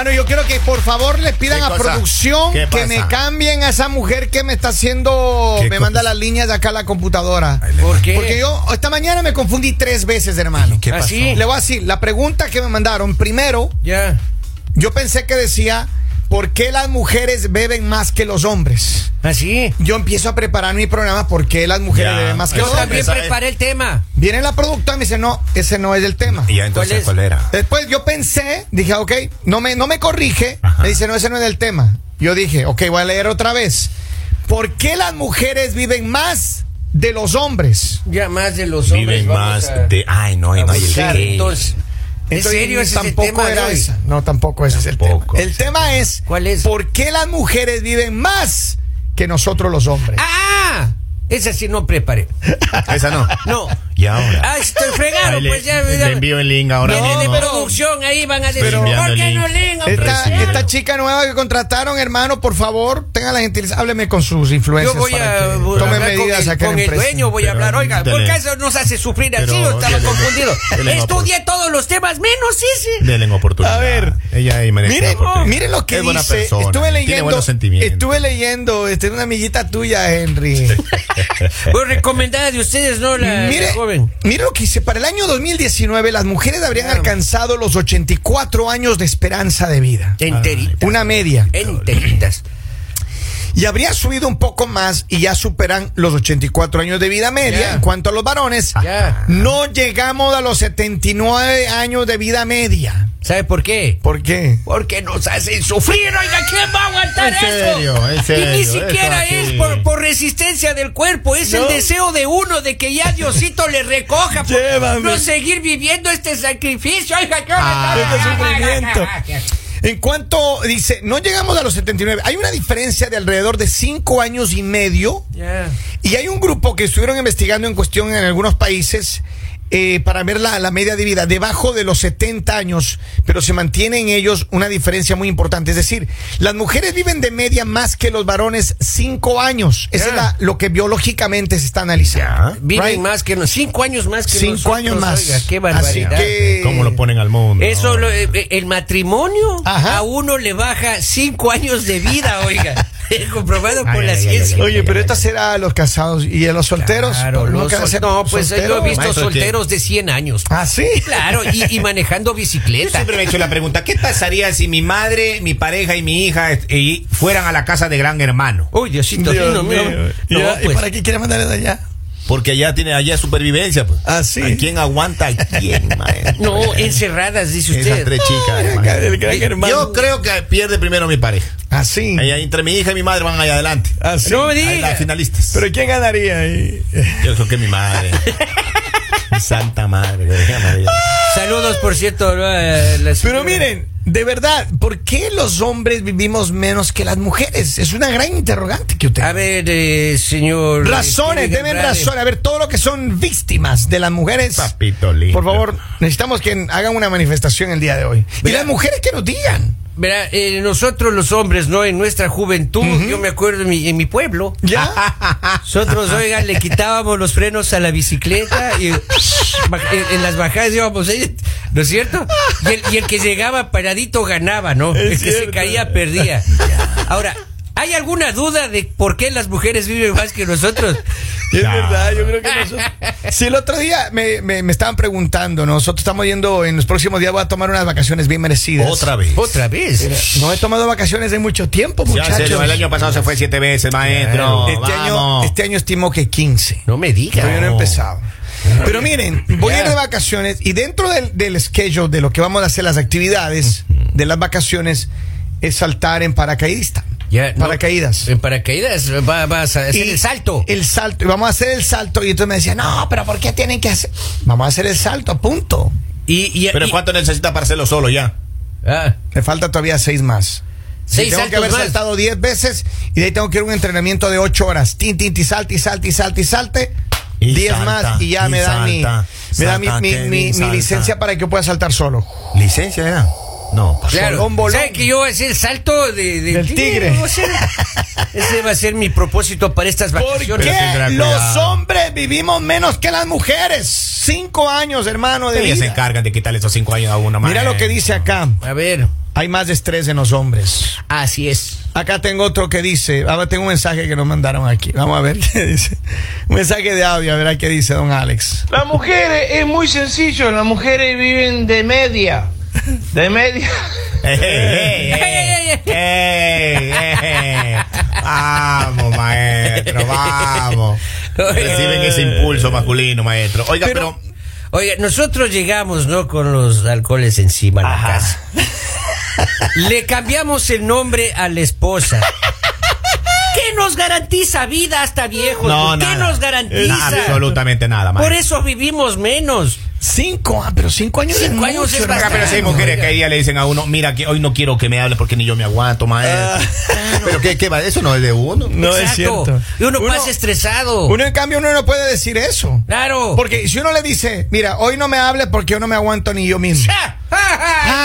Hermano, yo quiero que por favor le pidan ¿Qué a producción ¿Qué que me cambien a esa mujer que me está haciendo, ¿Qué me manda las líneas de acá a la computadora. ¿Por qué? Porque yo esta mañana me confundí tres veces, hermano. ¿Qué ¿Ah, pasó? sí? Le voy a decir, la pregunta que me mandaron, primero, Ya. yo pensé que decía, ¿por qué las mujeres beben más que los hombres? ¿Así? Yo empiezo a preparar mi programa, ¿por qué las mujeres Ya. beben más que Yo los hombres? también esa- preparé el tema. Viene la productora y me dice, no, ese no es el tema. Y ya entonces, ¿Cuál ¿cuál, era? Después yo pensé, dije, ok, no me, no me corrige. Ajá. Me dice, no, ese no es el tema. Yo dije, ok, voy a leer otra vez. ¿Por qué las mujeres viven más de los hombres? Ya más de los hombres. Viven más a- de. Ay, no, no hay el. Entonces, ¿en Entonces, serio ese es el tampoco tema de era hoy? esa. No, tampoco ese es el Tampoco. tema. El tema es, ¿Cuál es? ¿por qué las mujeres viven más que nosotros los hombres? ¡Ah! Esa sí no preparé. Esa no. No. Y ahora. Ah, estoy fregado, Ahí le- pues ya. le envío el link ahora mismo. de producción, ahí van a decir, ¿por qué link. no leen? Esta, esta chica nueva que contrataron, hermano, por favor, tenga la gentileza, hábleme con sus influencias. Yo voy para a que voy a tome hablar con medidas el, con el dueño, voy a hablar. Oiga, ¿por dele. qué eso nos hace sufrir así? Pero, Yo estaba dele, confundido. dele, no, Estudié todos los temas, menos ese. Denle en oportunidad. A ver. Ella ahí merece Miren, oportunidad. miren lo que es buena dice. persona, estuve Tiene leyendo. buenos sentimientos. Estuve leyendo. Este, una amiguita tuya, Henry. Pues recomendada de ustedes, ¿no? La, mire, la joven. Mire lo que dice. Para el año 2019, las mujeres habrían alcanzado los 84 años de esperanza de vida. Enteritas. Una media. Enteritas. Y habría subido un poco más y ya superan los 84 años de vida media. En cuanto a los varones, no llegamos a los 79 años de vida media. ¿Sabe por qué? ¿Por qué? Porque nos hacen sufrir, oiga, ¿quién va a aguantar En serio, eso? en serio, y ni siquiera es por, por resistencia del cuerpo, es el deseo de uno de que ya Diosito le recoja por Llévame. no seguir viviendo este sacrificio, oiga, ¿qué Ah, este sufrimiento. En cuanto dice, no llegamos a los 79. Hay una diferencia de alrededor de 5 años y medio. Y hay un grupo que estuvieron investigando en cuestión en algunos países eh, para ver la, la media de vida debajo de los 70 años, pero se mantiene en ellos una diferencia muy importante. Es decir, las mujeres viven de media más que los varones 5 años. Eso Ya. es la- lo que biológicamente se está analizando. Ya. Viven Right. más que nos, cinco años más que Cinco nosotros, años más. Oiga, qué Así barbaridad. que- ¿Cómo lo ponen al mundo? Eso, lo- eh, eh, el matrimonio Ajá. a uno le baja cinco años de vida, oiga. comprobado Ay, por la ay, ciencia. Oye, pero esto será a los casados y a los solteros. Claro, ¿No los sol- ser no, pues yo he solteros? visto Maestro, de 100 años. Ah, sí. Claro, y, y manejando Yo bicicleta. siempre me he hecho la pregunta, ¿qué pasaría si mi madre, mi pareja y mi hija y fueran a la casa de gran hermano? Uy, Diosito, Dios no, mío. no, Ya, ¿Y pues, para qué quiere mandarles allá? Porque allá tiene allá supervivencia, pues. Ah, sí. ¿A quién aguanta a quién, maestro? no, encerradas, dice Esas usted. tres chicas. El gran hermano. Yo creo que pierde primero mi pareja. Ah, sí. Allá entre mi hija y mi madre van allá adelante. Ah, sí. No me diga. las finalistas. Pero ¿quién ganaría ahí? Yo creo que mi madre. Santa madre. Saludos, por cierto. la Pero miren, de verdad, ¿por qué los hombres vivimos menos que las mujeres? Es una gran interrogante que usted. A ver, eh, señor. Razones, deben razones. A ver, todo lo que son víctimas de las mujeres. Papito lindo. Por favor, necesitamos que hagan una manifestación el día de hoy. Y las mujeres que nos digan. Verá, eh, nosotros los hombres, ¿no? En nuestra juventud, yo me acuerdo en mi, en mi pueblo. ¿Ya? Nosotros, oigan, le quitábamos los frenos a la bicicleta y en, en las bajadas íbamos ahí, ¿no es cierto? Y el, y el que llegaba paradito ganaba, ¿no? Es el que se caía perdía. Ahora, ¿hay alguna duda de por qué las mujeres viven más que nosotros? Es Ya. verdad, yo creo que nosotros. Sí, el otro día me, me- me estaban preguntando, nosotros estamos yendo en los próximos días, voy a tomar unas vacaciones bien merecidas. Otra vez. Otra vez. No he tomado vacaciones en mucho tiempo, Ya, muchachos. serio, el año pasado se fue siete veces, maestro. este, año, este año estimo que 15. No me diga. Todavía no he No. empezado. Pero miren, voy a ir Ya. de vacaciones y dentro del, del schedule de lo que vamos a hacer, las actividades de las vacaciones, es saltar en paracaidista. Ya, no. Paracaídas. En paracaídas va- vas a hacer Y el salto. El salto. Y vamos a hacer el salto. Y entonces me decía, no, pero ¿por qué tienen que hacer? Vamos a hacer el salto, a punto. Y, y- Pero y- ¿cuánto necesita para hacerlo solo ya? Ah, Me falta todavía seis más. Seis tengo que haber más. saltado diez veces y de ahí tengo que ir a un entrenamiento de ocho horas. Tin, tin, tin, salte, y salte, y salte, y salte. Y Diez salta, más y ya y me da mi, salta, me da mi, mi- Kevin, mi- mi salta. licencia para que yo pueda saltar solo. ¿Licencia ya? No. claro. Bolón, bolón. ¿Sabe que yo voy a hacer el salto de, de- Del tigre. hacer- ese va a ser mi propósito para estas ¿Por vacaciones. qué tendrá los hombres vivimos menos que las mujeres? Cinco años, hermano, de Ellas se vida. encargan de quitarle esos cinco años a una Mira lo que dice acá. A ver. hay más estrés en los hombres. Así es. Acá tengo otro que dice, ahora tengo un mensaje que nos mandaron aquí. Vamos a ver qué dice. Un mensaje de audio, a ver qué dice don Alex. Las mujeres es muy sencillo, las mujeres viven de media. De media. Ey, ey, ey, ey, ey. Vamos, maestro, vamos. Reciben ese impulso masculino, maestro. Oiga, pero, Oiga, nosotros llegamos, ¿no? Con los alcoholes encima a la casa. Le cambiamos el nombre a la esposa. ¿Qué nos garantiza vida hasta viejos? no, ¿Qué nada. nos garantiza? Absolutamente nada, Por maestro. eso vivimos menos. Cinco, ah, pero cinco años Cinco es años mucho, es. Acá, pero si hay mujeres que ahí día le dicen a uno, mira que hoy no quiero que me hable porque ni yo me aguanto, maestro. Pero qué, qué va, eso no es de uno. No es cierto. Y uno, Uno- pasa estresado. Uno, en cambio, uno no puede decir eso. Claro. Porque si uno le dice, mira, hoy no me hable porque yo no me aguanto ni yo mismo. ¡Ah! ¡Ah!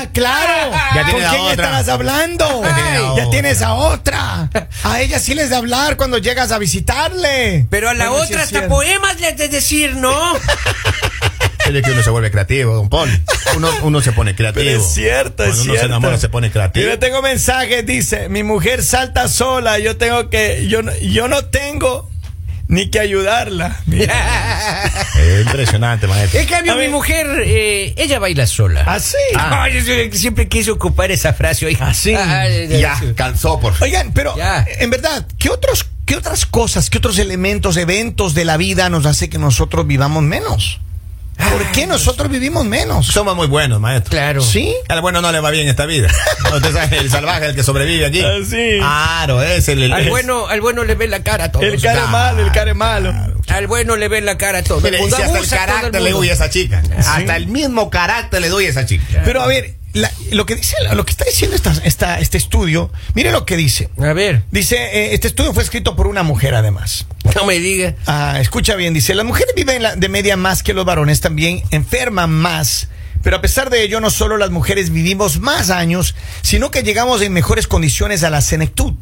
Ah, claro. Ya ¿Con quién otra. estabas hablando? Ya la ya otra. tienes a otra. A ella sí les de hablar cuando llegas a visitarle. Pero a la Bueno, otra hasta cierto. poemas le has de decir, ¿no? Es que uno se vuelve creativo, don Paul. Uno, uno se pone creativo. Pero es cierto, es Cuando uno cierto. se enamora, se pone creativo. Yo tengo mensajes, dice, mi mujer salta sola, yo tengo que, yo, no- yo no tengo ni que ayudarla. Mira. Es impresionante, maestro. En cambio, A mi mujer, eh, ella baila sola. Así. Ay, yo siempre quise ocupar esa frase hoy. Así. Ya, calzó, por favor. Oigan, pero Ya. en verdad, ¿qué otros, qué otras cosas, qué otros elementos, eventos de la vida nos hace que nosotros vivamos menos? ¿Por qué nosotros vivimos menos? Somos muy buenos, maestro. Claro. ¿Sí? Al bueno no le va bien esta vida. Usted sabe, el salvaje, el que sobrevive aquí. Ah, sí. Claro, es el. el- Al es- bueno, al bueno le ven la cara a todos. El care malo, el care malo. Al bueno le ven la cara a todos. Mire, si hasta el carácter el le doy a esa chica. Hasta el mismo carácter le doy a esa chica. Pero a ver, la- lo que dice, lo que está diciendo esta, esta- este estudio, mire lo que dice. A ver, Dice, eh, este estudio fue escrito por una mujer además. no me diga. Ah, escucha bien, dice, las mujeres viven la- de media más que los varones, también enferman más. Pero a pesar de ello, no solo las mujeres vivimos más años, sino que llegamos en mejores condiciones a la senectud.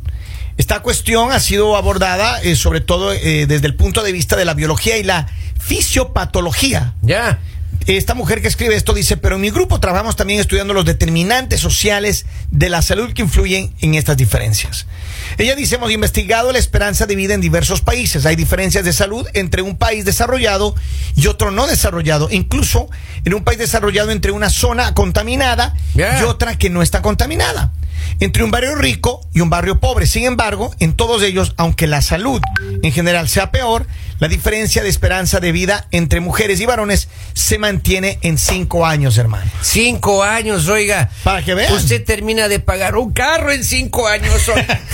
Esta cuestión ha sido abordada eh, sobre todo eh, desde el punto de vista de la biología y la fisiopatología. Ya. Esta mujer que escribe esto dice, pero en mi grupo trabajamos también estudiando los determinantes sociales de la salud que influyen en estas diferencias. Ella dice, hemos investigado la esperanza de vida en diversos países. Hay diferencias de salud entre un país desarrollado y otro no desarrollado. Incluso en un país desarrollado entre una zona contaminada y otra que no está contaminada. Entre un barrio rico y un barrio pobre. Sin embargo, en todos ellos, aunque la salud en general sea peor, la diferencia de esperanza de vida entre mujeres y varones se mantiene en cinco años, hermano. Cinco años, oiga. Para que vean. Usted termina de pagar un carro en cinco años. oiga.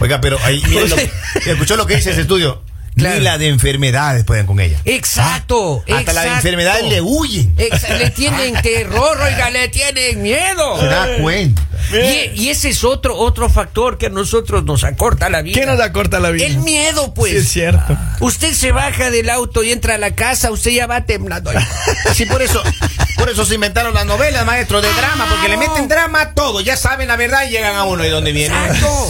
Oiga, pero ahí, lo- escuchó lo que dice ese estudio. Claro. Ni la de enfermedades pueden con ella. Exacto. Hasta la de exacto. enfermedades le huyen. Exa- le tienen terror, oiga, le tienen miedo. Se da cuenta. Y, y ese es otro, otro factor que a nosotros nos acorta la vida. ¿Qué nos acorta la vida? El miedo, pues. Sí, es cierto. Usted se baja del auto y entra a la casa, usted ya va temblando. Sí, por eso, por eso se inventaron las novelas, maestro, de drama, porque le meten drama a todo. Ya saben la verdad y llegan a uno de dónde viene. Exacto.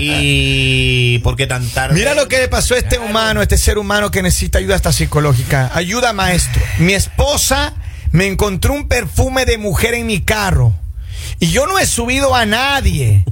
Y ¿por qué tan tarde? Mira lo que le pasó a este humano, a este ser humano que necesita ayuda hasta psicológica. Ayuda, maestro. Mi esposa me encontró un perfume de mujer en mi carro. Y yo no he subido a nadie.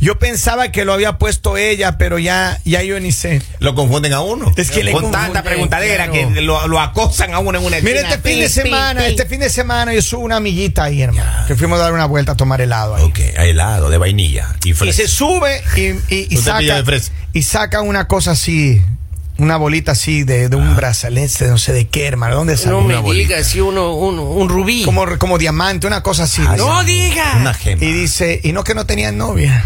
Yo pensaba que lo había puesto ella, pero ya, ya yo ni sé. Lo confunden a uno. Es que le Con tanta preguntadera claro. que lo, lo acosan a uno en una esquina. este fin de semana, pi, pi. este fin de semana yo subo una amiguita ahí, hermano. Que fuimos a dar una vuelta a tomar helado ahí. Ok, helado de vainilla y Y fresa. se sube y, y- y Usted pilla saca, de fresa. y saca una cosa así, una bolita así de, de un brazalete, no sé de qué, hermano. ¿Dónde salió? No me Una bolita. diga, si uno, uno, un rubí. Como, como diamante, una cosa así. Ay, dice. no diga. Una gema. Y dice, y no que no tenían novia.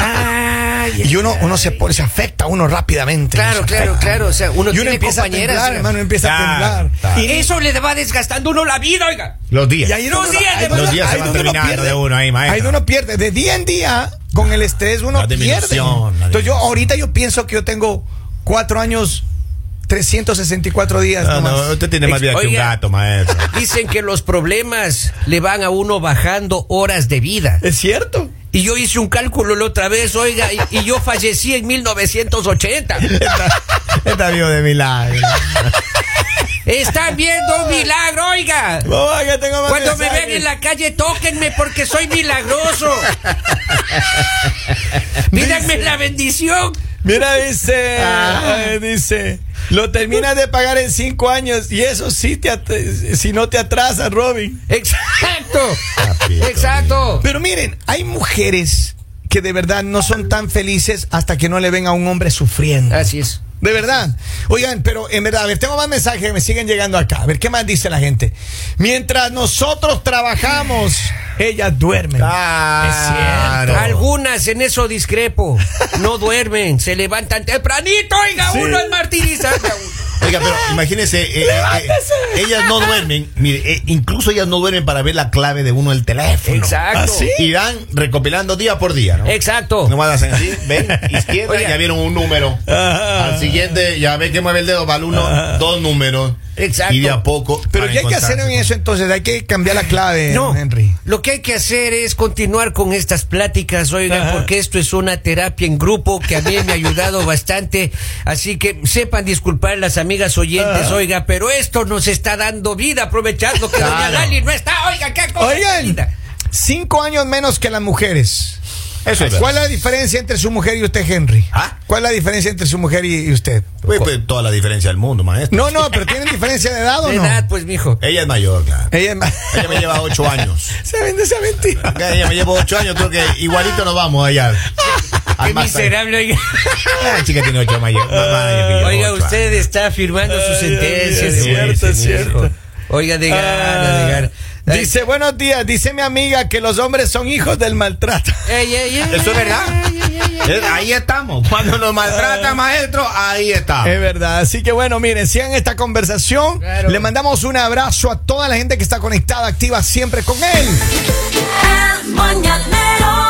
Ay, Y uno, uno se pone, se afecta uno rápidamente. Claro, claro, claro. O sea, uno y uno tiene empieza a compañeras. temblar, oiga. hermano, empieza a temblar. claro. Y, Eso le va desgastando uno la vida, oiga. Los días. y ahí Los donde- días ahí Los días se van uno terminando pierde. de uno ahí, maestro. Ahí uno pierde. De día en día, con el estrés, uno La pierde. la Entonces yo ahorita yo pienso que yo tengo cuatro años, 364 días. No, nomás. no, usted tiene más vida que un gato, maestro. Dicen que los problemas le van a uno bajando horas de vida. ¿Es cierto? Y yo hice un cálculo la otra vez, oiga, y, y yo fallecí en 1980. Está, está vivo de milagro. Están viendo un milagro, oiga. Mamá, que tengo más Cuando me vean en la calle, tóquenme porque soy milagroso. Pídanme la bendición. Mira, dice, eh, dice, lo terminas de pagar en cinco años y eso sí te si no te atrasas, Robin. Exacto. Exacto. Pero miren, hay mujeres que de verdad no son tan felices hasta que no le ven a un hombre sufriendo. Así es. De verdad. Oigan, pero en verdad, a ver, tengo más mensajes que me siguen llegando acá. A ver, ¿qué más dice la gente? Mientras nosotros trabajamos, ellas duermen. Claro. Algunas en eso discrepo. No duermen, se levantan tempranito, oiga, Sí. uno es uno. Oiga, pero imagínense, eh, eh, eh, ellas no duermen, mire, eh, incluso ellas no duermen para ver la clave de uno del teléfono. Exacto. ¿Ah, sí? Irán recopilando día por día, ¿no? Exacto. Nomás hacen así, ven, izquierda, Oiga. ya vieron un número. Ajá. Al siguiente, ya ve que mueve el dedo, va al uno, dos números. Exacto. Y de a poco. Pero ¿qué hay que hacer en eso entonces? Hay que cambiar la clave, No, Henry. lo que hay que hacer es continuar con estas pláticas, oiga, Ajá. porque esto es una terapia en grupo que a mí me ha ayudado bastante. Así que sepan disculpar las amigas oyentes, Ajá. oiga, pero esto nos está dando vida, aprovechando que doña Claro. Lali no está. Oiga, qué cosa Oigan, linda. cinco años menos que las mujeres. Eso es ¿Cuál es la diferencia entre su mujer y usted, Henry? ¿Ah? ¿Cuál es la diferencia entre su mujer y, y usted? Pues, pues, toda la diferencia del mundo, maestro. No, no, pero ¿tienen diferencia de edad o De no? edad, pues, mijo. Ella es mayor, claro. Ella, Ella me lleva ocho años. se vende esa mentira. Ella me lleva ocho años, creo que igualito nos vamos allá. Al Qué miserable, oiga. La chica tiene ocho mayor. Oiga, ocho usted está firmando sus Ay, sentencias. es cierto, es cierto. Oiga, de gana, de gana. Dice, buenos días, dice mi amiga que los hombres son hijos del maltrato. Ey, ey, ey, Eso es verdad. ey, ey, ey, ey. Ahí estamos. Cuando nos maltrata, maestro, ahí está. Es verdad, así que bueno, miren, sigan esta conversación. Claro. Le mandamos un abrazo a toda la gente que está conectada, activa siempre con él. El mañanero